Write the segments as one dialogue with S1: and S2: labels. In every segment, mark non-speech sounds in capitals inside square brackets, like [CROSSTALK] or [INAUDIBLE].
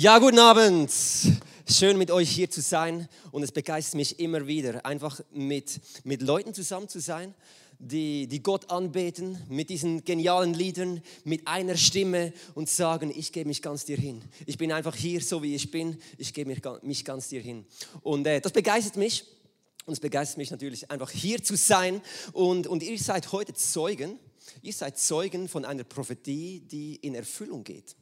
S1: Ja, guten Abend. Schön mit euch hier zu sein und es begeistert mich immer wieder, einfach mit, mit Leuten zusammen zu sein, die, die Gott anbeten, mit diesen genialen Liedern, mit einer Stimme und sagen, ich gebe mich ganz dir hin. Ich bin einfach hier, so wie ich bin, ich gebe mich ganz dir hin. Und äh, das begeistert mich und es begeistert mich natürlich einfach hier zu sein und, und ihr seid heute Zeugen, ihr seid Zeugen von einer Prophetie, die in Erfüllung geht.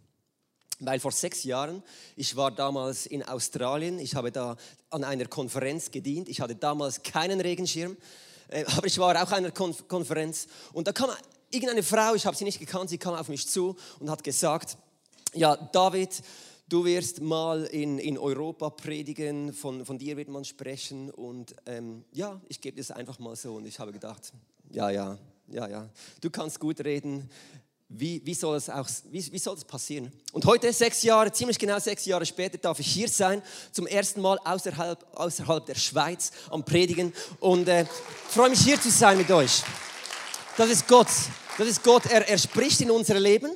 S1: Weil vor sechs Jahren, ich war damals in Australien, ich habe da an einer Konferenz gedient, ich hatte damals keinen Regenschirm, äh, aber ich war auch an einer Konferenz. Und da kam irgendeine Frau, ich habe sie nicht gekannt, sie kam auf mich zu und hat gesagt, ja David, du wirst mal in, in Europa predigen, von, von dir wird man sprechen und ähm, ja, ich gebe das einfach mal so. Und ich habe gedacht, ja, ja, ja, ja, du kannst gut reden, wie, wie, soll es auch, wie, wie soll das passieren? Und heute, sechs Jahre, ziemlich genau sechs Jahre später, darf ich hier sein, zum ersten Mal außerhalb, außerhalb der Schweiz am Predigen. Und äh, freue mich hier zu sein mit euch. Das ist Gott. Das ist Gott. Er, er spricht in unser Leben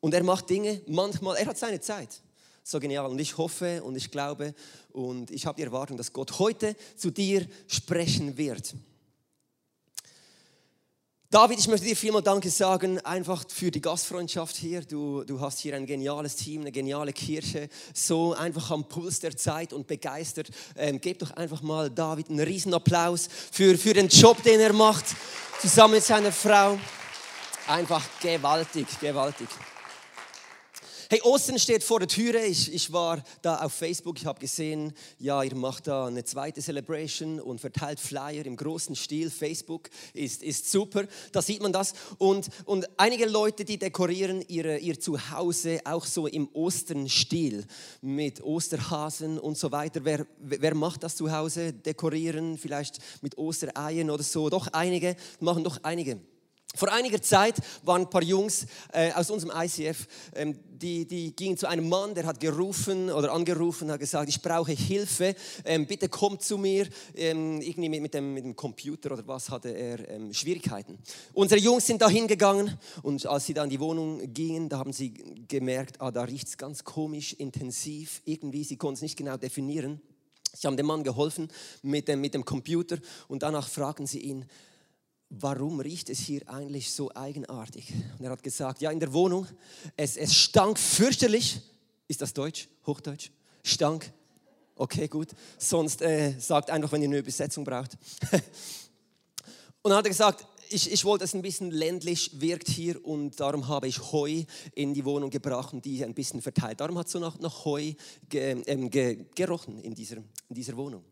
S1: und er macht Dinge manchmal, er hat seine Zeit. So genial. Und ich hoffe und ich glaube und ich habe die Erwartung, dass Gott heute zu dir sprechen wird. David, ich möchte dir vielmal Danke sagen, einfach für die Gastfreundschaft hier. Du, du hast hier ein geniales Team, eine geniale Kirche, so einfach am Puls der Zeit und begeistert. Ähm, gebt doch einfach mal David einen riesen Applaus für, für den Job, den er macht, zusammen mit seiner Frau. Einfach gewaltig, gewaltig. Hey, Ostern steht vor der Türe. Ich, ich war da auf Facebook, ich habe gesehen, ja, ihr macht da eine zweite Celebration und verteilt Flyer im großen Stil. Facebook ist, ist super, da sieht man das. Und, und einige Leute, die dekorieren ihre, ihr Zuhause auch so im Ostern-Stil mit Osterhasen und so weiter. Wer, wer macht das zu Hause? Dekorieren, vielleicht mit Ostereien oder so. Doch einige, machen doch einige. Vor einiger Zeit waren ein paar Jungs äh, aus unserem ICF, ähm, die, die gingen zu einem Mann, der hat gerufen oder angerufen, hat gesagt, ich brauche Hilfe, ähm, bitte komm zu mir. Ähm, irgendwie mit, mit, dem, mit, dem, Computer oder was hatte er ähm, Schwierigkeiten. Unsere Jungs sind da hingegangen und als sie dann in die Wohnung gingen, da haben sie gemerkt, ah, da riecht es ganz komisch, intensiv, irgendwie, sie konnten es nicht genau definieren. Sie haben dem Mann geholfen mit dem, mit dem Computer und danach fragen sie ihn, warum riecht es hier eigentlich so eigenartig? Und er hat gesagt, ja, in der Wohnung, es, es stank fürchterlich. Ist das Deutsch? Hochdeutsch? Stank? Okay, gut. Sonst äh, sagt einfach, wenn ihr eine Übersetzung braucht. [LAUGHS] und dann hat er gesagt, ich, ich wollte, dass es ein bisschen ländlich wirkt hier und darum habe ich Heu in die Wohnung gebracht und die ein bisschen verteilt. Darum hat es so nach, nach Heu ge, ähm, ge, gerochen in dieser, in dieser Wohnung.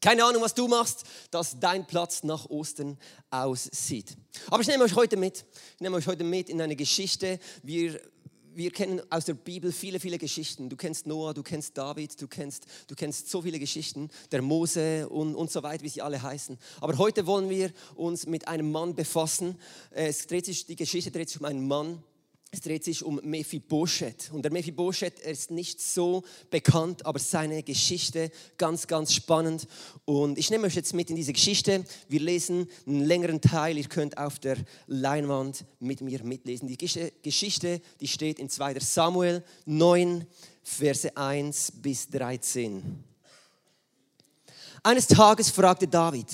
S1: Keine Ahnung, was du machst, dass dein Platz nach Ostern aussieht. Aber ich nehme euch heute mit. Ich nehme euch heute mit in eine Geschichte. Wir, wir kennen aus der Bibel viele, viele Geschichten. Du kennst Noah, du kennst David, du kennst, du kennst so viele Geschichten, der Mose und, und so weiter, wie sie alle heißen. Aber heute wollen wir uns mit einem Mann befassen. Es dreht sich, die Geschichte dreht sich um einen Mann, es dreht sich um Mephibosheth. Und der Mephibosheth ist nicht so bekannt, aber seine Geschichte ganz, ganz spannend. Und ich nehme euch jetzt mit in diese Geschichte. Wir lesen einen längeren Teil. Ihr könnt auf der Leinwand mit mir mitlesen. Die Geschichte, die steht in 2. Samuel 9, Verse 1 bis 13. Eines Tages fragte David,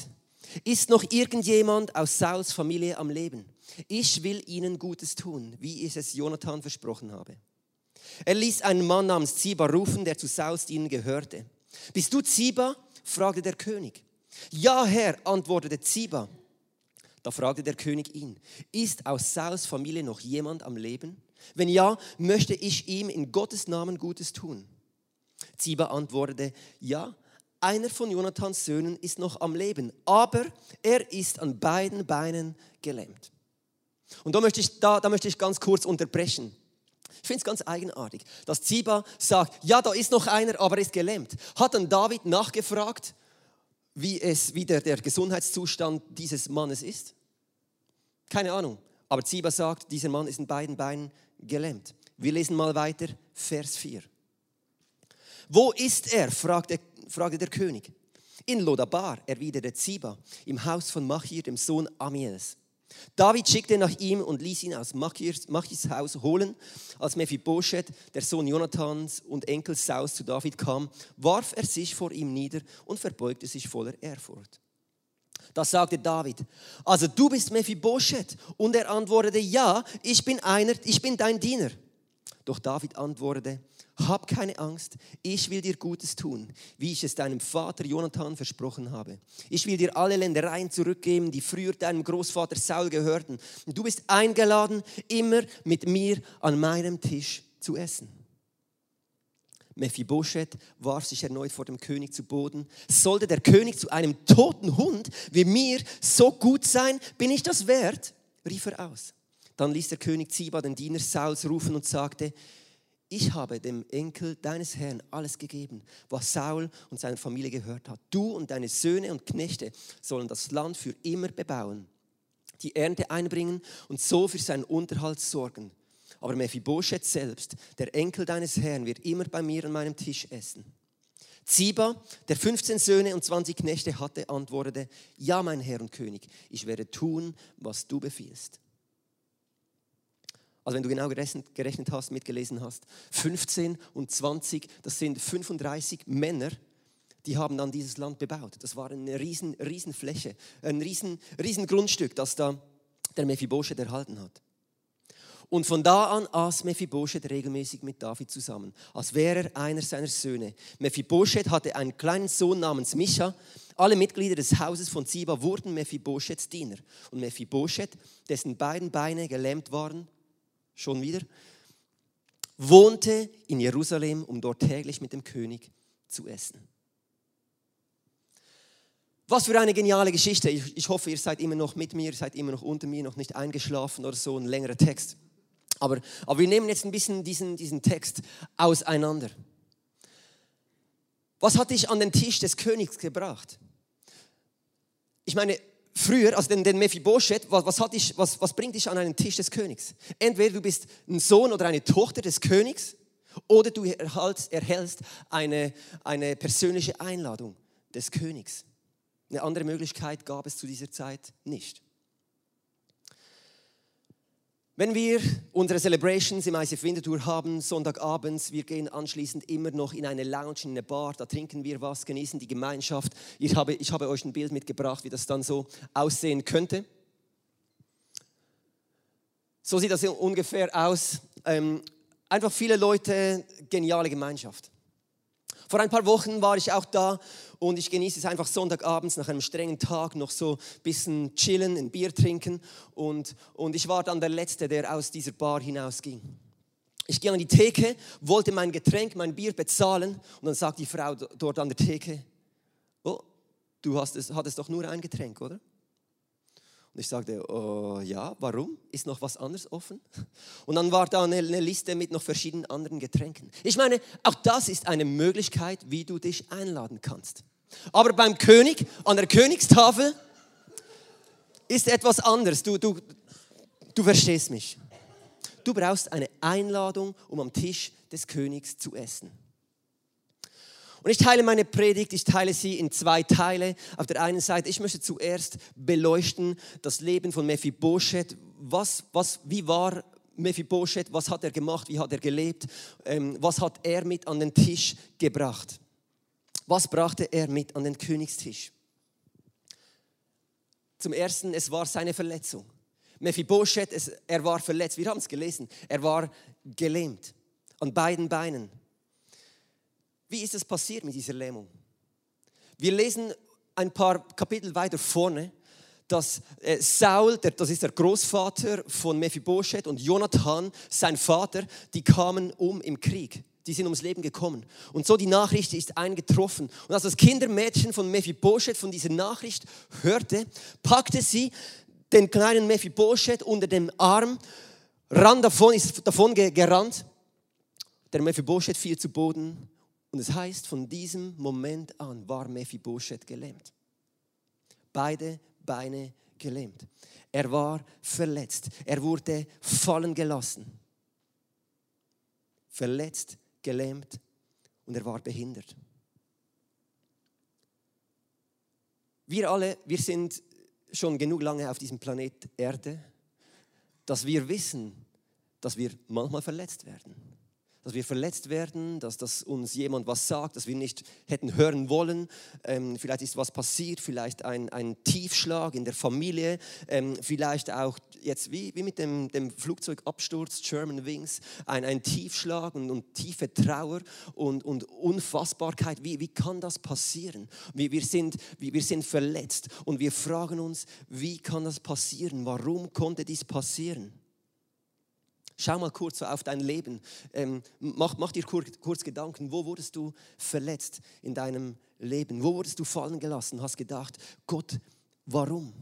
S1: ist noch irgendjemand aus Sauls Familie am Leben? Ich will ihnen Gutes tun, wie ich es Jonathan versprochen habe. Er ließ einen Mann namens Ziba rufen, der zu Sauls Dienern gehörte. Bist du Ziba? fragte der König. Ja, Herr, antwortete Ziba. Da fragte der König ihn, ist aus Sauls Familie noch jemand am Leben? Wenn ja, möchte ich ihm in Gottes Namen Gutes tun. Ziba antwortete, ja, einer von Jonathans Söhnen ist noch am Leben, aber er ist an beiden Beinen gelähmt. Und da möchte ich, da, da möchte ich ganz kurz unterbrechen. Ich finde es ganz eigenartig, dass Ziba sagt, ja, da ist noch einer, aber er ist gelähmt. Hat dann David nachgefragt, wie, es, wie der, der Gesundheitszustand dieses Mannes ist? Keine Ahnung. Aber Ziba sagt, dieser Mann ist in beiden Beinen gelähmt. Wir lesen mal weiter, Vers 4. Wo ist er? fragte, fragte der König. In Lodabar, erwiderte Ziba, im Haus von Machir, dem Sohn Amiels. David schickte nach ihm und ließ ihn aus Machis, Machis Haus holen. Als Mephibosheth, der Sohn Jonathans und Enkel Saus, zu David kam, warf er sich vor ihm nieder und verbeugte sich voller Ehrfurcht. Da sagte David, also du bist Mephibosheth. Und er antwortete, ja, ich bin einer, ich bin dein Diener. Doch David antwortete, hab keine Angst, ich will dir Gutes tun, wie ich es deinem Vater Jonathan versprochen habe. Ich will dir alle Ländereien zurückgeben, die früher deinem Großvater Saul gehörten. Und du bist eingeladen, immer mit mir an meinem Tisch zu essen. Mephibosheth warf sich erneut vor dem König zu Boden. Sollte der König zu einem toten Hund wie mir so gut sein, bin ich das wert? rief er aus. Dann ließ der König Ziba den Diener Sauls rufen und sagte, ich habe dem Enkel deines Herrn alles gegeben, was Saul und seiner Familie gehört hat. Du und deine Söhne und Knechte sollen das Land für immer bebauen, die Ernte einbringen und so für seinen Unterhalt sorgen. Aber Mephibosheth selbst, der Enkel deines Herrn, wird immer bei mir an meinem Tisch essen. Ziba, der 15 Söhne und 20 Knechte hatte, antwortete, ja, mein Herr und König, ich werde tun, was du befiehlst. Also wenn du genau gerechnet, hast, mitgelesen hast, 15 und 20, das sind 35 Männer, die haben dann dieses Land bebaut. Das war eine riesen, riesen Fläche, ein riesen, riesen Grundstück, das da der Mephibosheth erhalten hat. Und von da an aß Mephibosheth regelmäßig mit David zusammen, als wäre er einer seiner Söhne. Mephibosheth hatte einen kleinen Sohn namens Micha. Alle Mitglieder des Hauses von Ziba wurden Mephibosheths Diener. Und Mephibosheth, dessen beiden Beine gelähmt waren, schon wieder, wohnte in Jerusalem, um dort täglich mit dem König zu essen. Was für eine geniale Geschichte. Ich, hoffe, ihr seid immer noch mit mir, seid immer noch unter mir, noch nicht eingeschlafen oder so, ein längerer Text. Aber, aber wir nehmen jetzt ein bisschen diesen, diesen Text auseinander. Was hat dich an den Tisch des Königs gebracht? Ich meine, früher, also den, den Mephibosheth, was, was, hat dich, was, was bringt dich an einen Tisch des Königs? Entweder du bist ein Sohn oder eine Tochter des Königs oder du erhältst, erhältst eine, eine persönliche Einladung des Königs. Eine andere Möglichkeit gab es zu dieser Zeit nicht. Wenn wir unsere Celebrations im ICF Winterthur haben, Sonntagabends, wir gehen anschließend immer noch in eine Lounge, in eine Bar, da trinken wir was, genießen die Gemeinschaft. Ich habe, ich habe euch ein Bild mitgebracht, wie das dann so aussehen könnte. So sieht das ungefähr aus. Ähm, einfach viele Leute, geniale Gemeinschaft. Vor ein paar Wochen war ich auch da und ich genieße es einfach Sonntagabends nach einem strengen Tag noch so ein bisschen chillen, ein Bier trinken und, und ich war dann der Letzte, der aus dieser Bar hinausging. Ich gehe an die Theke, wollte mein Getränk, mein Bier bezahlen und dann sagt die Frau dort an der Theke, oh, du hast es, hattest doch nur ein Getränk, oder? Und ich sagte, oh, ja, warum? Ist noch was anderes offen? Und dann war da eine, eine, Liste mit noch verschiedenen anderen Getränken. Ich meine, auch das ist eine Möglichkeit, wie du dich einladen kannst. Aber beim König, an der Königstafel, ist etwas anderes. Du, du, du verstehst mich. Du brauchst eine Einladung, um am Tisch des Königs zu essen. Und ich teile meine Predigt, ich teile sie in zwei Teile. Auf der einen Seite, ich möchte zuerst beleuchten das Leben von Mephibosheth. Was, was, wie war Mephibosheth? Was hat er gemacht? Wie hat er gelebt? Ähm, was hat er mit an den Tisch gebracht? Was brachte er mit an den Königstisch? Zum Ersten, es war seine Verletzung. Mephibosheth, es, er war verletzt. Wir haben es gelesen. Er war gelähmt an beiden Beinen. Wie ist es passiert mit dieser Lähmung? Wir lesen ein paar Kapitel weiter vorne, dass äh, Saul, der, das ist der Großvater von Mephibosheth und Jonathan, sein Vater, die kamen um im Krieg. Die sind ums Leben gekommen. Und so die Nachricht ist eingetroffen. Und als das Kindermädchen von Mephibosheth von dieser Nachricht hörte, packte sie den kleinen Mephibosheth unter dem Arm, ran davon, ist davon gerannt. Der Mephibosheth fiel zu Boden und es heißt, von diesem Moment an war Mephibosheth gelähmt. Beide Beine gelähmt. Er war verletzt. Er wurde fallen gelassen. Verletzt, gelähmt und er war behindert. Wir alle, wir sind schon genug lange auf diesem Planet Erde, dass wir wissen, dass wir manchmal verletzt werden dass wir verletzt werden, dass, dass uns jemand was sagt, dass wir nicht hätten hören wollen. Ähm, vielleicht ist was passiert, vielleicht ein, ein Tiefschlag in der Familie, ähm, vielleicht auch jetzt wie, wie mit dem, dem Flugzeugabsturz German Wings, ein, ein Tiefschlag und, und tiefe Trauer und, und Unfassbarkeit. Wie, wie kann das passieren? Wir, wir, sind, wir, wir sind verletzt und wir fragen uns, wie kann das passieren? Warum konnte dies passieren? Schau mal kurz auf dein Leben. Ähm, mach, mach dir kurz, kurz, Gedanken, wo wurdest du verletzt in deinem Leben? Wo wurdest du fallen gelassen? Hast gedacht, Gott, warum?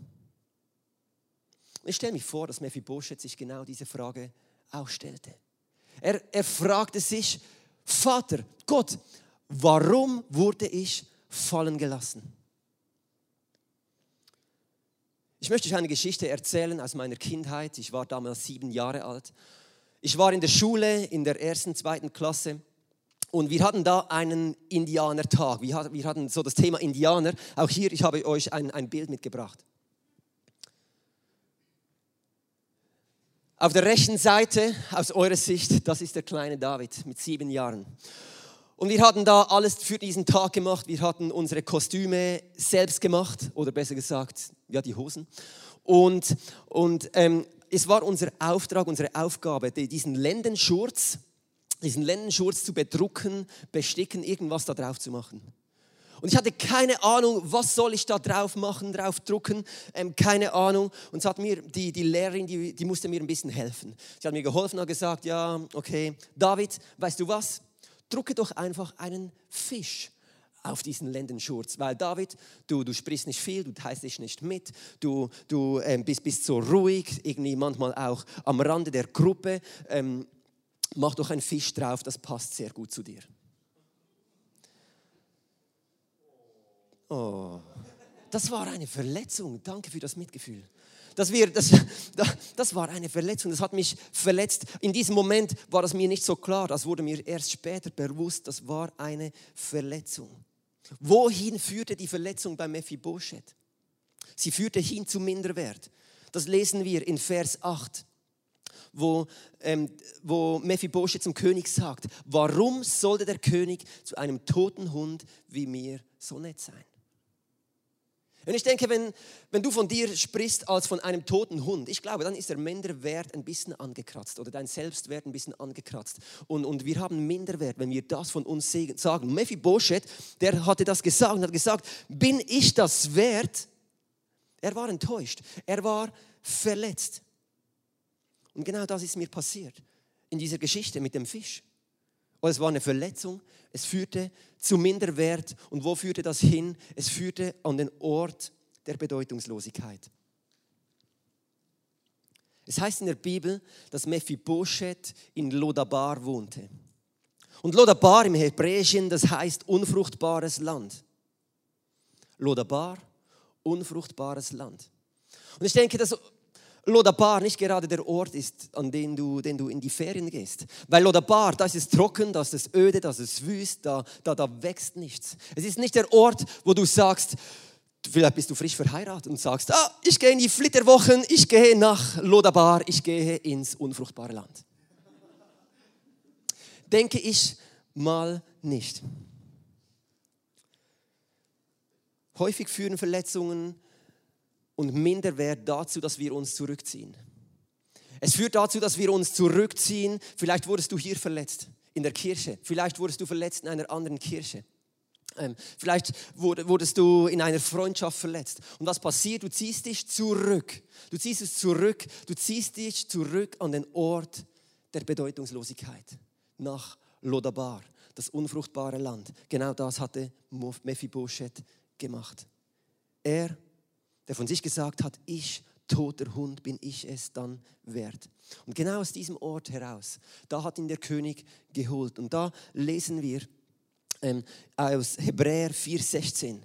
S1: Ich stelle mich vor, dass Mephibosheth sich genau diese Frage auch stellte. Er, er fragte sich, Vater, Gott, warum wurde ich fallen gelassen? Ich möchte euch eine Geschichte erzählen aus meiner Kindheit. Ich war damals sieben Jahre alt ich war in der Schule in der ersten, zweiten Klasse und wir hatten da einen Indianertag. Wir hatten so das Thema Indianer. Auch hier, ich habe euch ein, ein Bild mitgebracht. Auf der rechten Seite, aus eurer Sicht, das ist der kleine David mit sieben Jahren. Und wir hatten da alles für diesen Tag gemacht. Wir hatten unsere Kostüme selbst gemacht, oder besser gesagt, ja, die Hosen. Und, und ähm, es war unser Auftrag, unsere Aufgabe, diesen Lendenschurz, diesen Lendenschurz zu bedrucken, besticken, irgendwas da drauf zu machen. Und ich hatte keine Ahnung, was soll ich da drauf machen, drauf drucken, ähm, keine Ahnung. Und es hat mir die, die Lehrerin, die, die musste mir ein bisschen helfen. Sie hat mir geholfen und gesagt, ja, okay, David, weißt du was? Drucke doch einfach einen Fisch auf diesen Lendenschurz, weil David, du, du sprichst nicht viel, du teilst dich nicht mit, du, du ähm, bist, bist so ruhig, irgendwie manchmal auch am Rande der Gruppe. Ähm, mach doch einen Fisch drauf, das passt sehr gut zu dir. Oh, das war eine Verletzung. Danke für das Mitgefühl. Das, wir, das, das war eine Verletzung, das hat mich verletzt. In diesem Moment war das mir nicht so klar, das wurde mir erst später bewusst, das war eine Verletzung. Wohin führte die Verletzung bei Mephibosheth? Sie führte hin zu Minderwert. Das lesen wir in Vers 8, wo, ähm, wo Mephibosheth zum König sagt, warum sollte der König zu einem toten Hund wie mir so nett sein? Und ich denke, wenn, wenn du von dir sprichst als von einem toten Hund, ich glaube, dann ist der Minderwert ein bisschen angekratzt oder dein Selbstwert ein bisschen angekratzt. Und, und wir haben Minderwert, wenn wir das von uns sagen. Mephibosheth, der hatte das gesagt und hat gesagt, bin ich das wert? Er war enttäuscht, er war verletzt. Und genau das ist mir passiert in dieser Geschichte mit dem Fisch. Und es war eine Verletzung, es führte zu Minderwert. Und wo führte das hin? Es führte an den Ort der Bedeutungslosigkeit. Es heißt in der Bibel, dass Mephibosheth in Lodabar wohnte. Und Lodabar im Hebräischen, das heißt unfruchtbares Land. Lodabar, unfruchtbares Land. Und ich denke, dass Lodabar nicht gerade der Ort ist, an den du, den du in die Ferien gehst. Weil Lodabar, das ist trocken, das ist öde, das ist wüst, da, da, da wächst nichts. Es ist nicht der Ort, wo du sagst, vielleicht bist du frisch verheiratet und sagst, ah, ich gehe in die Flitterwochen, ich gehe nach Lodabar, ich gehe ins unfruchtbare Land. Denke ich mal nicht. Häufig führen Verletzungen und Minderwert dazu, dass wir uns zurückziehen. Es führt dazu, dass wir uns zurückziehen. Vielleicht wurdest du hier verletzt in der Kirche. Vielleicht wurdest du verletzt in einer anderen Kirche. Ähm, vielleicht wurdest du in einer Freundschaft verletzt. Und was passiert? Du ziehst dich zurück. Du ziehst es zurück. Du ziehst dich zurück an den Ort der Bedeutungslosigkeit. Nach Lodabar, das unfruchtbare Land. Genau das hatte Mephibosheth gemacht. Er der von sich gesagt hat, ich, toter Hund, bin ich es dann wert. Und genau aus diesem Ort heraus, da hat ihn der König geholt. Und da lesen wir ähm, aus Hebräer 4,16.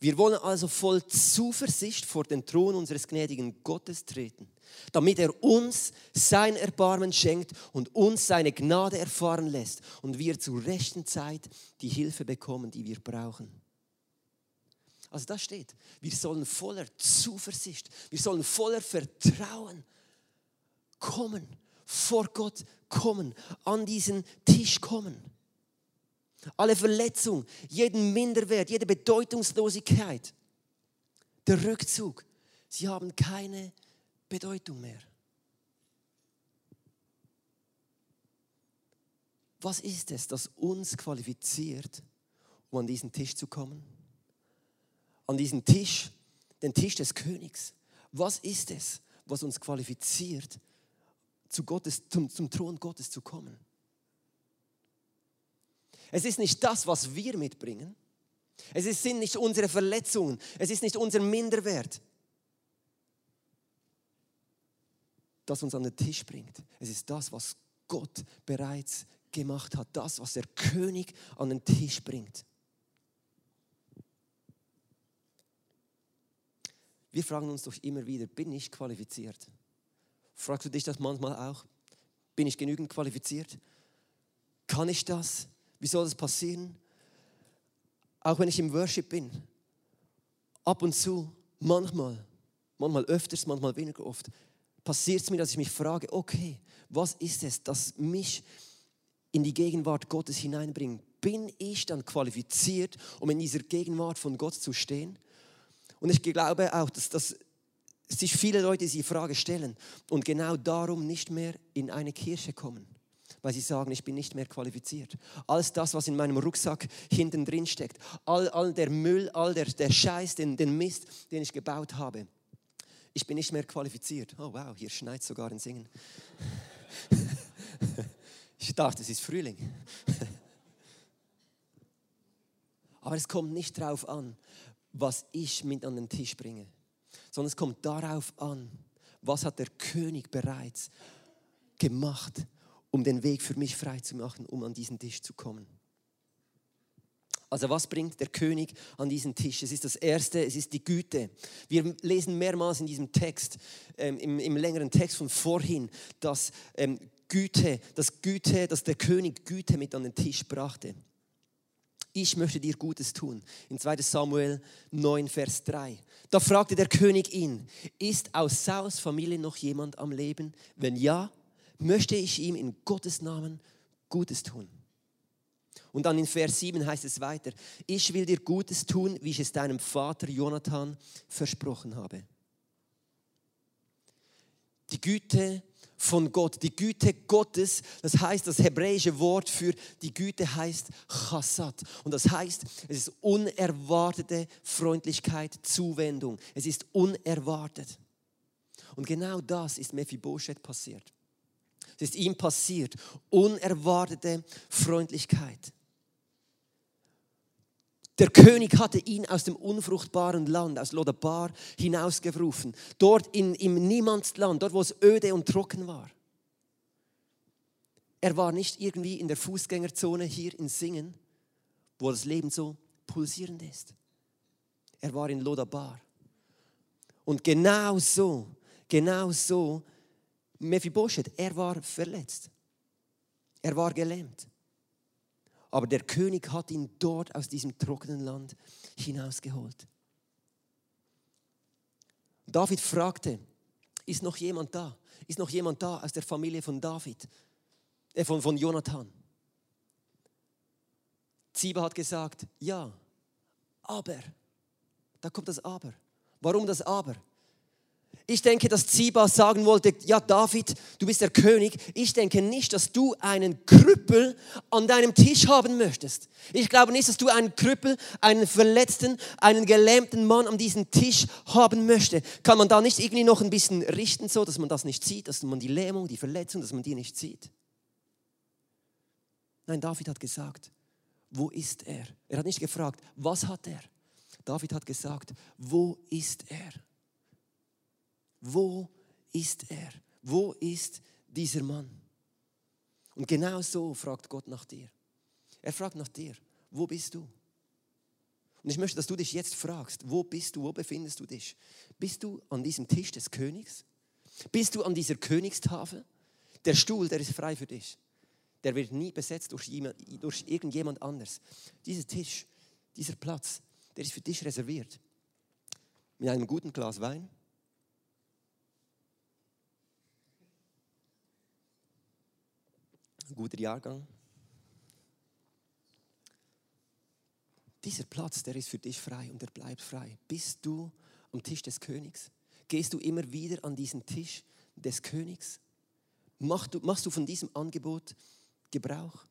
S1: Wir wollen also voll Zuversicht vor den Thron unseres gnädigen Gottes treten, damit er uns sein Erbarmen schenkt und uns seine Gnade erfahren lässt und wir zur rechten Zeit die Hilfe bekommen, die wir brauchen. Also da steht, wir sollen voller Zuversicht, wir sollen voller Vertrauen kommen, vor Gott kommen, an diesen Tisch kommen. Alle Verletzung, jeden Minderwert, jede Bedeutungslosigkeit, der Rückzug, sie haben keine Bedeutung mehr. Was ist es, das uns qualifiziert, um an diesen Tisch zu kommen? An diesen Tisch, den Tisch des Königs. Was ist es, was uns qualifiziert, zu Gottes, zum, zum Thron Gottes zu kommen? Es ist nicht das, was wir mitbringen. Es sind nicht unsere Verletzungen. Es ist nicht unser Minderwert, das uns an den Tisch bringt. Es ist das, was Gott bereits gemacht hat, das, was der König an den Tisch bringt. Wir fragen uns doch immer wieder, bin ich qualifiziert? Fragst du dich das manchmal auch? Bin ich genügend qualifiziert? Kann ich das? Wie soll das passieren? Auch wenn ich im Worship bin, ab und zu, manchmal, manchmal öfters, manchmal weniger oft, passiert es mir, dass ich mich frage, okay, was ist es, das mich in die Gegenwart Gottes hineinbringen, bin ich dann qualifiziert, um in dieser Gegenwart von Gott zu stehen? Und ich glaube auch, dass, dass sich viele Leute diese Frage stellen und genau darum nicht mehr in eine Kirche kommen, weil sie sagen, ich bin nicht mehr qualifiziert. Alles das, was in meinem Rucksack hinten drin steckt, all, all der Müll, all der, der Scheiß, den, den Mist, den ich gebaut habe, ich bin nicht mehr qualifiziert. Oh wow, hier schneit sogar ein Singen. [LAUGHS] Ich dachte, es ist Frühling. [LAUGHS] Aber es kommt nicht darauf an, was ich mit an den Tisch bringe, sondern es kommt darauf an, was hat der König bereits gemacht, um den Weg für mich frei zu machen, um an diesen Tisch zu kommen. Also was bringt der König an diesen Tisch? Es ist das Erste, es ist die Güte. Wir lesen mehrmals in diesem Text, ähm, im, im, längeren Text von vorhin, dass ähm, Güte, das Güte, dass der König Güte mit an den Tisch brachte. Ich möchte dir Gutes tun. In 2 Samuel 9, Vers 3. Da fragte der König ihn, ist aus Saus Familie noch jemand am Leben? Wenn ja, möchte ich ihm in Gottes Namen Gutes tun. Und dann in Vers 7 heißt es weiter, ich will dir Gutes tun, wie ich es deinem Vater Jonathan versprochen habe. Die Güte von Gott. Die Güte Gottes, das heißt, das hebräische Wort für die Güte heißt Chassat. Und das heißt, es ist unerwartete Freundlichkeit, Zuwendung. Es ist unerwartet. Und genau das ist Mephibosheth passiert. Es ist ihm passiert. Unerwartete Freundlichkeit. Der König hatte ihn aus dem unfruchtbaren Land, aus Lodabar, hinausgerufen. Dort in, im Niemandsland, dort wo es öde und trocken war. Er war nicht irgendwie in der Fußgängerzone hier in Singen, wo das Leben so pulsierend ist. Er war in Lodabar. Und genau so, genau so, Mephibosheth, er war verletzt. Er war gelähmt. Aber der König hat ihn dort aus diesem trockenen Land hinausgeholt. David fragte, ist noch jemand da? Ist noch jemand da aus der Familie von David, äh, von, von Jonathan? Ziba hat gesagt, ja, aber, da kommt das Aber. Warum das Aber? Ich denke, dass Ziba sagen wollte, ja David, du bist der König. Ich denke nicht, dass du einen Krüppel an deinem Tisch haben möchtest. Ich glaube nicht, dass du einen Krüppel, einen verletzten, einen gelähmten Mann an diesem Tisch haben möchtest. Kann man da nicht irgendwie noch ein bisschen richten, so dass man das nicht sieht, dass man die Lähmung, die Verletzung, dass man die nicht sieht? Nein, David hat gesagt, wo ist er? Er hat nicht gefragt, was hat er? David hat gesagt, wo ist er? Wo ist er? Wo ist dieser Mann? Und genau so fragt Gott nach dir. Er fragt nach dir, wo bist du? Und ich möchte, dass du dich jetzt fragst, wo bist du, wo befindest du dich? Bist du an diesem Tisch des Königs? Bist du an dieser Königstafel? Der Stuhl, der ist frei für dich. Der wird nie besetzt durch, jemand, durch irgendjemand anders. Dieser Tisch, dieser Platz, der ist für dich reserviert. mit einem guten Glas Wein. Ein guter Jahrgang. Dieser Platz, der ist für dich frei und der bleibt frei. Bist du am Tisch des Königs? Gehst du immer wieder an diesen Tisch des Königs? Machst du, machst du von diesem Angebot Gebrauch?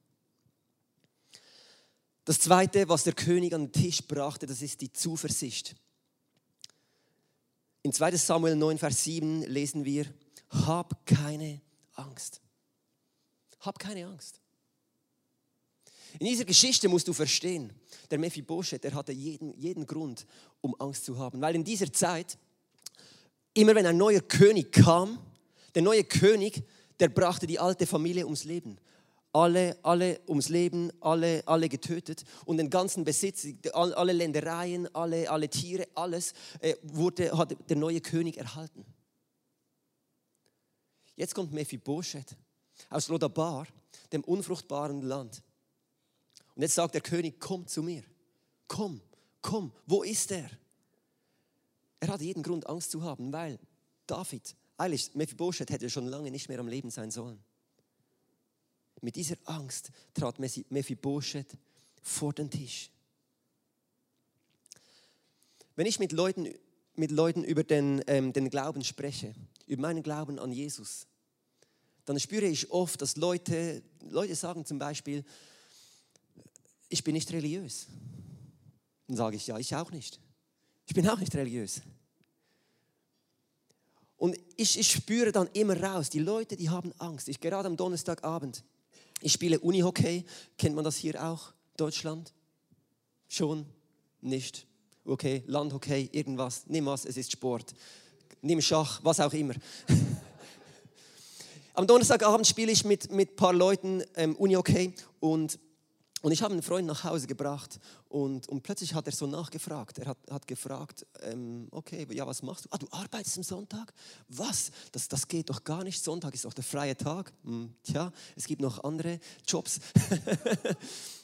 S1: Das Zweite, was der König an den Tisch brachte, das ist die Zuversicht. In 2 Samuel 9, Vers 7 lesen wir, hab keine Angst. Hab keine Angst. In dieser Geschichte musst du verstehen, der Mephibosheth, der hatte jeden, jeden Grund, um Angst zu haben. Weil in dieser Zeit, immer wenn ein neuer König kam, der neue König, der brachte die alte Familie ums Leben. Alle, alle ums Leben, alle, alle getötet und den ganzen Besitz, alle Ländereien, alle, alle Tiere, alles äh, wurde, hat der neue König erhalten. Jetzt kommt Mephibosheth aus Lodabar, dem unfruchtbaren Land. Und jetzt sagt der König, komm zu mir. Komm, komm, wo ist er? Er hat jeden Grund, Angst zu haben, weil David, eigentlich, Mephibosheth hätte schon lange nicht mehr am Leben sein sollen. Mit dieser Angst trat Mephibosheth vor den Tisch. Wenn ich mit Leuten, mit Leuten über den, ähm, den Glauben spreche, über meinen Glauben an Jesus, dann spüre ich oft, dass Leute, Leute sagen zum Beispiel, ich bin nicht religiös. Dann sage ich, ja, ich auch nicht. Ich bin auch nicht religiös. Und ich, ich spüre dann immer raus, die Leute, die haben Angst. Ich gerade am Donnerstagabend, ich spiele Unihockey. Kennt man das hier auch? Deutschland? Schon? Nicht? Okay, Landhockey, irgendwas. Nimm was, es ist Sport. Nimm Schach, was auch immer. [LAUGHS] Am Donnerstagabend spiele ich mit ein paar Leuten ähm, Unihockey und und ich habe einen Freund nach Hause gebracht und, und plötzlich hat er so nachgefragt. Er hat, hat gefragt, ähm, okay, ja, was machst du? Ah, du arbeitest am Sonntag? Was? Das, das geht doch gar nicht. Sonntag ist doch der freie Tag. Hm, tja, es gibt noch andere Jobs. [LAUGHS]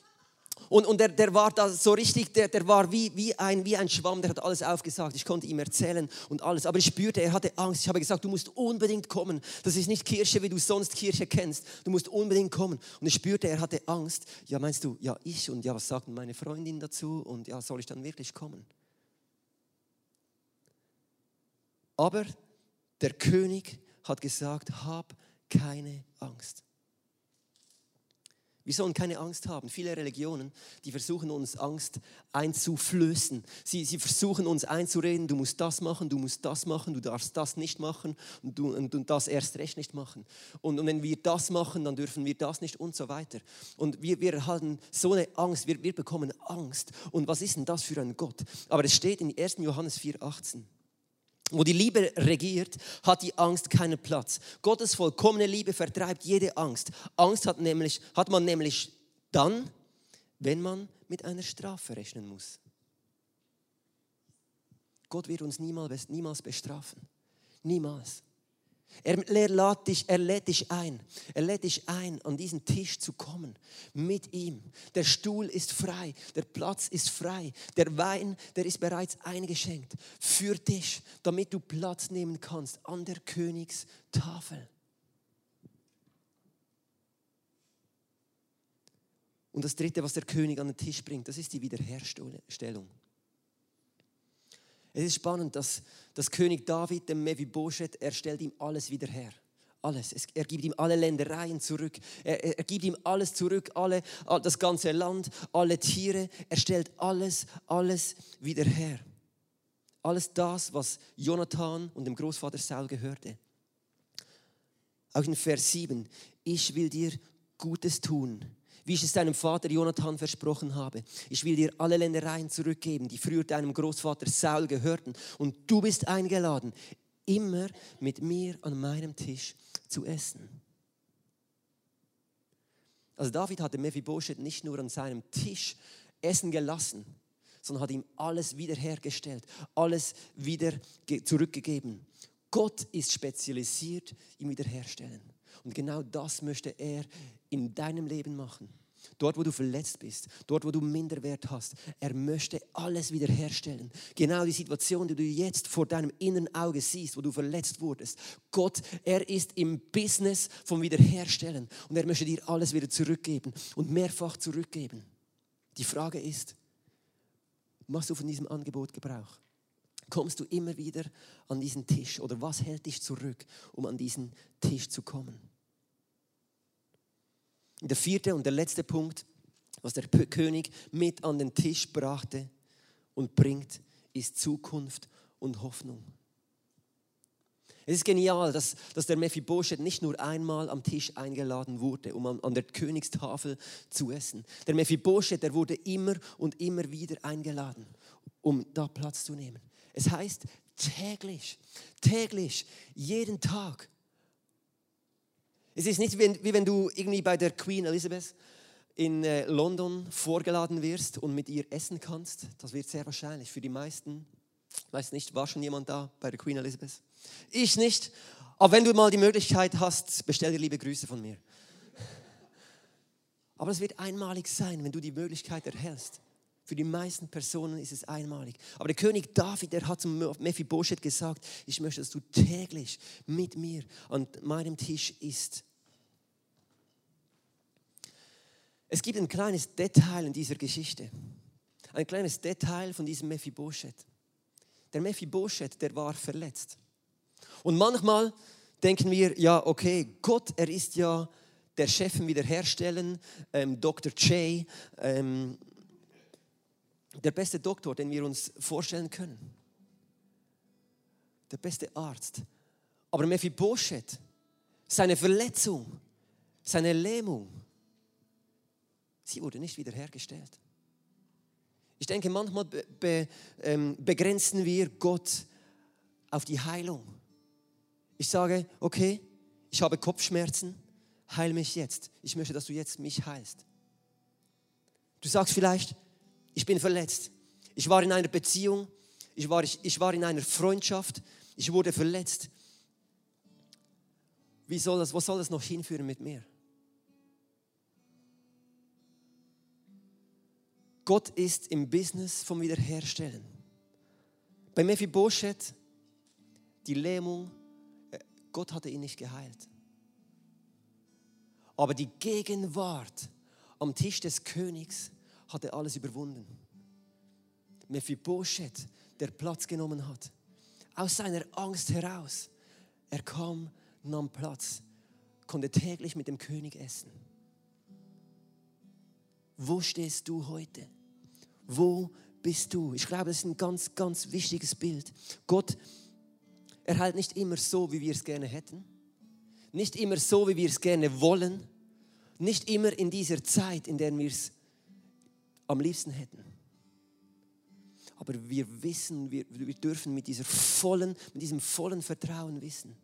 S1: Und, und der, der war da so richtig, der, der war wie, wie, ein, wie ein Schwamm, der hat alles aufgesagt. Ich konnte ihm erzählen und alles. Aber ich spürte, er hatte Angst. Ich habe gesagt, du musst unbedingt kommen. Das ist nicht Kirche, wie du sonst Kirche kennst. Du musst unbedingt kommen. Und ich spürte, er hatte Angst. Ja, meinst du, ja, ich und ja, was sagt meine Freundin dazu? Und ja, soll ich dann wirklich kommen? Aber der König hat gesagt, hab keine Angst. Wir sollen keine Angst haben. Viele Religionen, die versuchen uns Angst einzuflößen. Sie, sie versuchen uns einzureden, du musst das machen, du musst das machen, du darfst das nicht machen und du und, und das erst recht nicht machen. Und, und, wenn wir das machen, dann dürfen wir das nicht und so weiter. Und wir, wir erhalten so eine Angst, wir, wir bekommen Angst. Und was ist denn das für ein Gott? Aber es steht in 1. Johannes 4,18 wo die Liebe regiert, hat die Angst keinen Platz. Gottes vollkommene Liebe vertreibt jede Angst. Angst hat, nämlich, hat man nämlich dann, wenn man mit einer Strafe rechnen muss. Gott wird uns niemals, niemals bestrafen. Niemals. Er, lädt dich, er lädt dich ein. Er lädt dich ein, an diesen Tisch zu kommen mit ihm. Der Stuhl ist frei, der Platz ist frei, der Wein, der ist bereits eingeschenkt für dich, damit du Platz nehmen kannst an der Königstafel. Und das Dritte, was der König an den Tisch bringt, das ist die Wiederherstellung. Es ist spannend, dass, dass König David, dem Mephibosheth, er stellt ihm alles wieder her. Alles. Er gibt ihm alle Ländereien zurück. Er, er, gibt ihm alles zurück, alle, das ganze Land, alle Tiere. Er stellt alles, alles wieder her. Alles das, was Jonathan und dem Großvater Saul gehörte. Auch in Vers 7. Ich will dir Gutes tun wie ich es deinem Vater Jonathan versprochen habe. Ich will dir alle Ländereien zurückgeben, die früher deinem Großvater Saul gehörten. Und du bist eingeladen, immer mit mir an meinem Tisch zu essen. Also David hatte Mephibosheth nicht nur an seinem Tisch essen gelassen, sondern hat ihm alles wiederhergestellt, alles wieder zurückgegeben. Gott ist spezialisiert im Wiederherstellen. Und genau das möchte er in deinem Leben machen. Dort, wo du verletzt bist, dort, wo du Minderwert hast. Er möchte alles wiederherstellen. Genau die Situation, die du jetzt vor deinem inneren Auge siehst, wo du verletzt wurdest. Gott, er ist im Business vom Wiederherstellen und er möchte dir alles wieder zurückgeben und mehrfach zurückgeben. Die Frage ist, machst du von diesem Angebot Gebrauch? Kommst du immer wieder an diesen Tisch oder was hält dich zurück, um an diesen Tisch zu kommen? Der vierte und der letzte Punkt, was der König mit an den Tisch brachte und bringt, ist Zukunft und Hoffnung. Es ist genial, dass, dass der Mephibosheth nicht nur einmal am Tisch eingeladen wurde, um an, an der Königstafel zu essen. Der Mephibosheth, der wurde immer und immer wieder eingeladen, um da Platz zu nehmen. Es heißt täglich, täglich, jeden Tag es ist nicht wie, wenn du irgendwie bei der Queen Elizabeth in äh, London vorgeladen wirst und mit ihr essen kannst. Das wird sehr wahrscheinlich für die meisten. Weiß nicht, war schon jemand da bei der Queen Elizabeth? Ich nicht. Aber wenn du mal die Möglichkeit hast, bestell dir liebe Grüße von mir. [LAUGHS] Aber es wird einmalig sein, wenn du die Möglichkeit erhältst. Für die meisten Personen ist es einmalig. Aber der König David, der hat zum Mephibosheth gesagt, ich möchte, dass du täglich mit mir an meinem Tisch isst. Es gibt ein kleines Detail in dieser Geschichte. Ein kleines Detail von diesem Mephibosheth. Der Mephibosheth, der war verletzt. Und manchmal denken wir, ja, okay, Gott, er ist ja der Chef im Wiederherstellen, ähm, Dr. J, ähm, der beste Doktor, den wir uns vorstellen können. Der beste Arzt. Aber Mephibosheth, seine Verletzung, seine Lähmung, sie wurde nicht wiederhergestellt. Ich denke, manchmal be, be, ähm, begrenzen wir Gott auf die Heilung. Ich sage, okay, ich habe Kopfschmerzen, heil mich jetzt. Ich möchte, dass du jetzt mich heilst. Du sagst vielleicht, ich bin verletzt. Ich war in einer Beziehung, ich war, ich, ich war in einer Freundschaft, ich wurde verletzt. Wie soll das, wo soll das noch hinführen mit mir? Gott ist im Business vom Wiederherstellen. Bei Mephibosheth, die Lähmung, äh, Gott hatte ihn nicht geheilt. Aber die Gegenwart am Tisch des Königs hat er alles überwunden. Mephibosheth, der Platz genommen hat, aus seiner Angst heraus, er kam, nahm Platz, konnte täglich mit dem König essen. Wo stehst du heute? Wo bist du? Ich glaube, das ist ein ganz, ganz wichtiges Bild. Gott erhält nicht immer so, wie wir es gerne hätten, nicht immer so, wie wir es gerne wollen, nicht immer in dieser Zeit, in der wir es am liebsten hätten. Aber wir wissen, wir, wir dürfen mit, dieser vollen, mit diesem vollen Vertrauen wissen,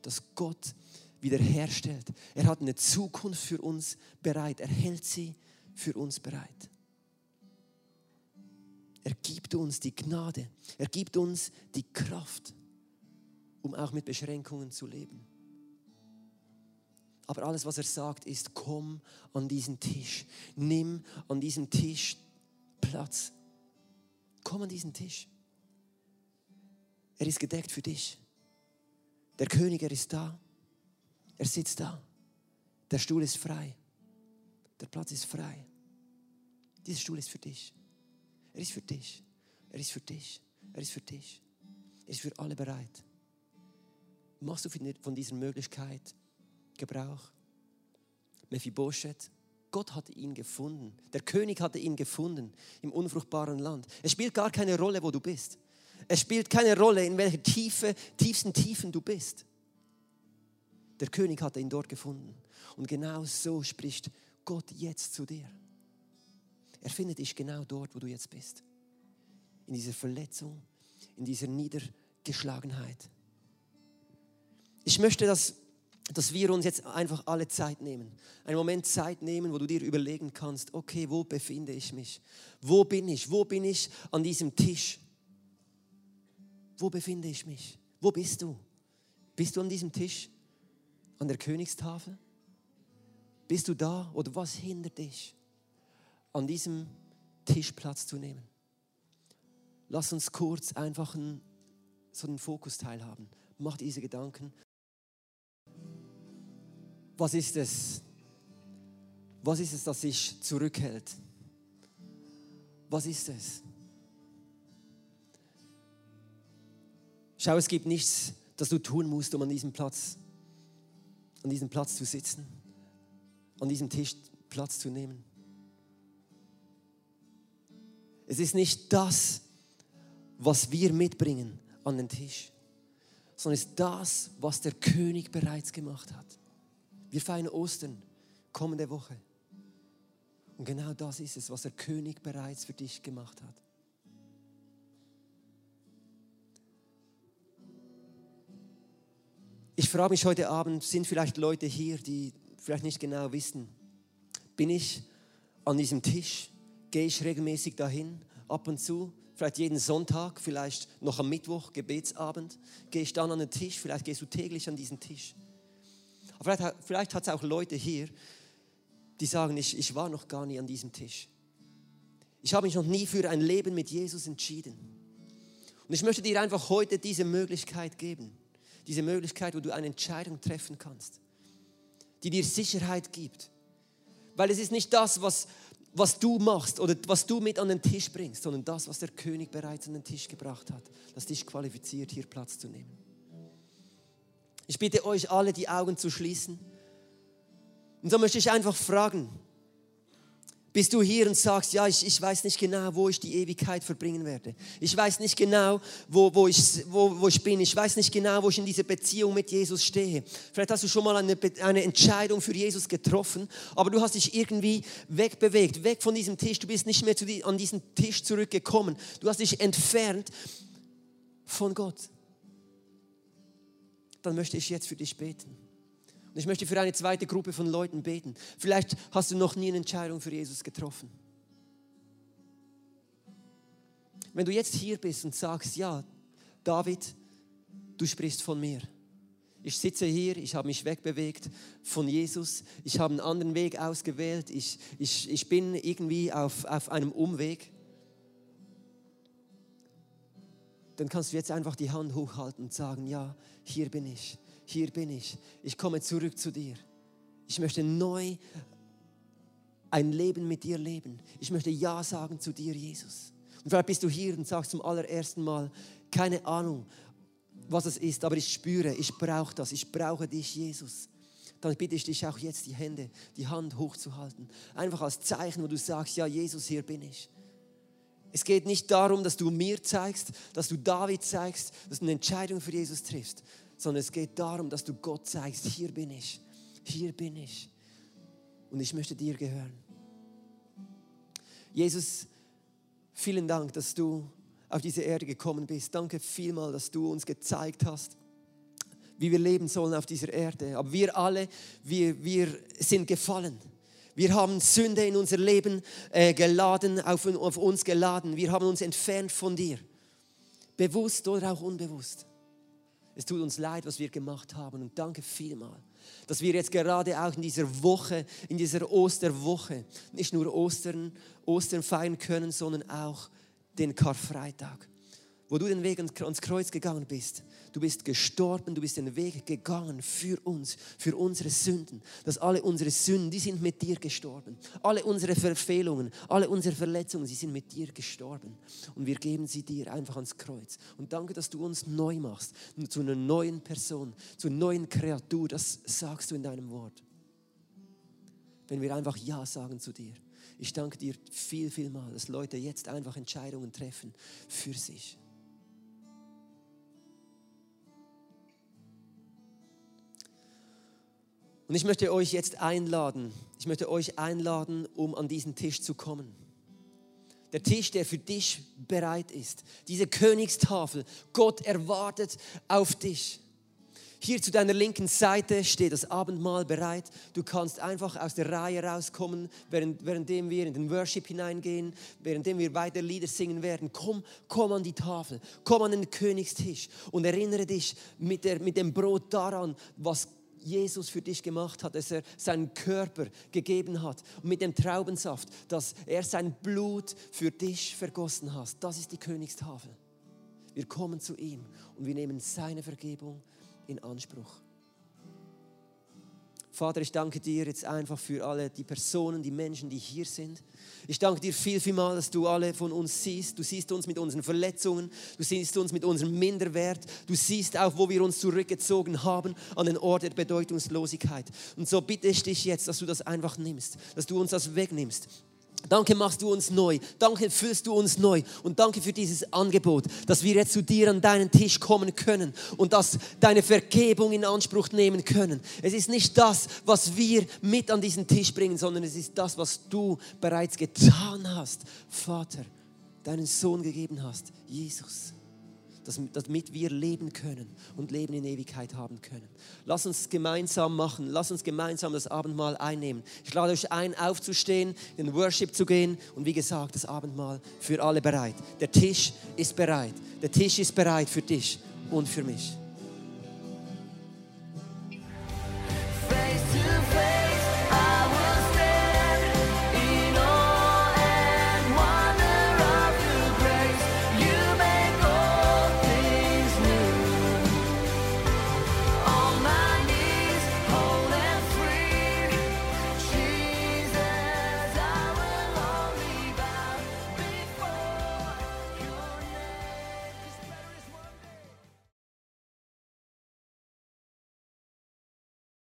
S1: dass Gott wiederherstellt. Er hat eine Zukunft für uns bereit. Er hält sie für uns bereit. Er gibt uns die Gnade. Er gibt uns die Kraft, um auch mit Beschränkungen zu leben. Aber alles, was er sagt, ist, komm an diesen Tisch. Nimm an diesem Tisch Platz. Komm an diesen Tisch. Er ist gedeckt für dich. Der König, er ist da. Er sitzt da. Der Stuhl ist frei. Der Platz ist frei. Dieser Stuhl ist für dich. Er ist für dich. Er ist für dich. Er ist für dich. Er ist für alle bereit. Machst du von dieser Möglichkeit Gebrauch. Mephibosheth, Gott hatte ihn gefunden. Der König hatte ihn gefunden im unfruchtbaren Land. Es spielt gar keine Rolle, wo du bist. Es spielt keine Rolle, in welcher Tiefe, tiefsten Tiefen du bist. Der König hatte ihn dort gefunden. Und genau so spricht Gott jetzt zu dir. Er findet dich genau dort, wo du jetzt bist. In dieser Verletzung, in dieser Niedergeschlagenheit. Ich möchte, dass dass wir uns jetzt einfach alle Zeit nehmen. Einen Moment Zeit nehmen, wo du dir überlegen kannst, okay, wo befinde ich mich? Wo bin ich? Wo bin ich an diesem Tisch? Wo befinde ich mich? Wo bist du? Bist du an diesem Tisch? An der Königstafel? Bist du da oder was hindert dich, an diesem Tisch Platz zu nehmen? Lass uns kurz einfach einen, so einen Fokus teilhaben. Mach diese Gedanken. Was ist es? Was ist es, das sich zurückhält? Was ist es? Schau, es gibt nichts, das du tun musst, um an diesem Platz, an diesem Platz zu sitzen, an diesem Tisch Platz zu nehmen. Es ist nicht das, was wir mitbringen an den Tisch, sondern es ist das, was der König bereits gemacht hat. Wir feiern Ostern kommende Woche. Und genau das ist es, was der König bereits für dich gemacht hat. Ich frage mich heute Abend, sind vielleicht Leute hier, die vielleicht nicht genau wissen, bin ich an diesem Tisch, gehe ich regelmäßig dahin, ab und zu, vielleicht jeden Sonntag, vielleicht noch am Mittwoch, Gebetsabend, gehe ich dann an den Tisch, vielleicht gehst du täglich an diesen Tisch. Aber vielleicht, vielleicht hat es auch Leute hier, die sagen, ich, ich war noch gar nie an diesem Tisch. Ich habe mich noch nie für ein Leben mit Jesus entschieden. Und ich möchte dir einfach heute diese Möglichkeit geben diese Möglichkeit, wo du eine Entscheidung treffen kannst, die dir Sicherheit gibt. Weil es ist nicht das, was, was du machst oder was du mit an den Tisch bringst, sondern das, was der König bereits an den Tisch gebracht hat, das dich qualifiziert, hier Platz zu nehmen. Ich bitte euch alle, die Augen zu schließen. Und so möchte ich einfach fragen, bist du hier und sagst, ja, ich, ich weiß nicht genau, wo ich die Ewigkeit verbringen werde. Ich weiß nicht genau, wo, wo, ich, wo, wo ich bin. Ich weiß nicht genau, wo ich in dieser Beziehung mit Jesus stehe. Vielleicht hast du schon mal eine, eine Entscheidung für Jesus getroffen, aber du hast dich irgendwie wegbewegt, weg von diesem Tisch. Du bist nicht mehr die, an diesen Tisch zurückgekommen. Du hast dich entfernt von Gott. Dann möchte ich jetzt für dich beten. Und ich möchte für eine zweite Gruppe von Leuten beten. Vielleicht hast du noch nie eine Entscheidung für Jesus getroffen. Wenn du jetzt hier bist und sagst, ja, David, du sprichst von mir. Ich sitze hier, ich habe mich wegbewegt von Jesus, ich habe einen anderen Weg ausgewählt, ich, ich, ich bin irgendwie auf, auf einem Umweg. Dann kannst du jetzt einfach die Hand hochhalten und sagen, ja, hier bin ich hier bin ich. Ich komme zurück zu dir. Ich möchte neu ein Leben mit dir leben. Ich möchte Ja sagen zu dir, Jesus. Und vielleicht bist du hier und sagst zum allerersten Mal, keine Ahnung, was es ist, aber ich spüre, ich brauche das, ich brauche dich, Jesus. Dann bitte ich dich auch jetzt, die Hände, die Hand hochzuhalten. Einfach als Zeichen, wo du sagst, ja, Jesus, hier bin ich. Es geht nicht darum, dass du mir zeigst, dass du David zeigst, dass du eine Entscheidung für Jesus triffst, sondern es geht darum, dass du Gott zeigst, hier bin ich, hier bin ich und ich möchte dir gehören. Jesus, vielen Dank, dass du auf diese Erde gekommen bist. Danke vielmal, dass du uns gezeigt hast, wie wir leben sollen auf dieser Erde. Aber wir alle, wir, wir sind gefallen. Wir haben Sünde in unser Leben äh, geladen, auf, auf uns geladen. Wir haben uns entfernt von dir. Bewusst oder auch unbewusst. Es tut uns leid, was wir gemacht haben und danke vielmal, dass wir jetzt gerade auch in dieser Woche, in dieser Osterwoche, nicht nur Ostern, Ostern feiern können, sondern auch den Karfreitag wo du den Weg ans Kreuz gegangen bist. Du bist gestorben, du bist den Weg gegangen für uns, für unsere Sünden. Dass alle unsere Sünden, die sind mit dir gestorben. Alle unsere Verfehlungen, alle unsere Verletzungen, sie sind mit dir gestorben. Und wir geben sie dir einfach ans Kreuz. Und danke, dass du uns neu machst, zu einer neuen Person, zu einer neuen Kreatur. Das sagst du in deinem Wort. Wenn wir einfach Ja sagen zu dir. Ich danke dir viel, viel mal, dass Leute jetzt einfach Entscheidungen treffen für sich. Und ich möchte euch jetzt einladen, ich möchte euch einladen, um an diesen Tisch zu kommen. Der Tisch, der für dich bereit ist. Diese Königstafel. Gott erwartet auf dich. Hier zu deiner linken Seite steht das Abendmahl bereit. Du kannst einfach aus der Reihe rauskommen, während, währenddem wir in den Worship hineingehen, währenddem wir weiter Lieder singen werden. Komm, komm an die Tafel, komm an den Königstisch und erinnere dich mit, der, mit dem Brot daran, was Jesus für dich gemacht hat, dass er seinen Körper gegeben hat und mit dem Traubensaft, dass er sein Blut für dich vergossen hat. Das ist die Königstafel. Wir kommen zu ihm und wir nehmen seine Vergebung in Anspruch. Vater, ich danke dir jetzt einfach für alle die Personen, die Menschen, die hier sind. Ich danke dir viel, viel mal, dass du alle von uns siehst. Du siehst uns mit unseren Verletzungen, du siehst uns mit unserem Minderwert, du siehst auch, wo wir uns zurückgezogen haben an den Ort der Bedeutungslosigkeit. Und so bitte ich dich jetzt, dass du das einfach nimmst, dass du uns das wegnimmst Danke machst du uns neu. Danke füllst du uns neu. Und danke für dieses Angebot, dass wir jetzt zu dir an deinen Tisch kommen können und dass deine Vergebung in Anspruch nehmen können. Es ist nicht das, was wir mit an diesen Tisch bringen, sondern es ist das, was du bereits getan hast, Vater, deinen Sohn gegeben hast, Jesus damit wir leben können und Leben in Ewigkeit haben können. Lass uns gemeinsam machen, lass uns gemeinsam das Abendmahl einnehmen. Ich lade euch ein, aufzustehen, in Worship zu gehen und wie gesagt, das Abendmahl für alle bereit. Der Tisch ist bereit. Der Tisch ist bereit für dich und für mich.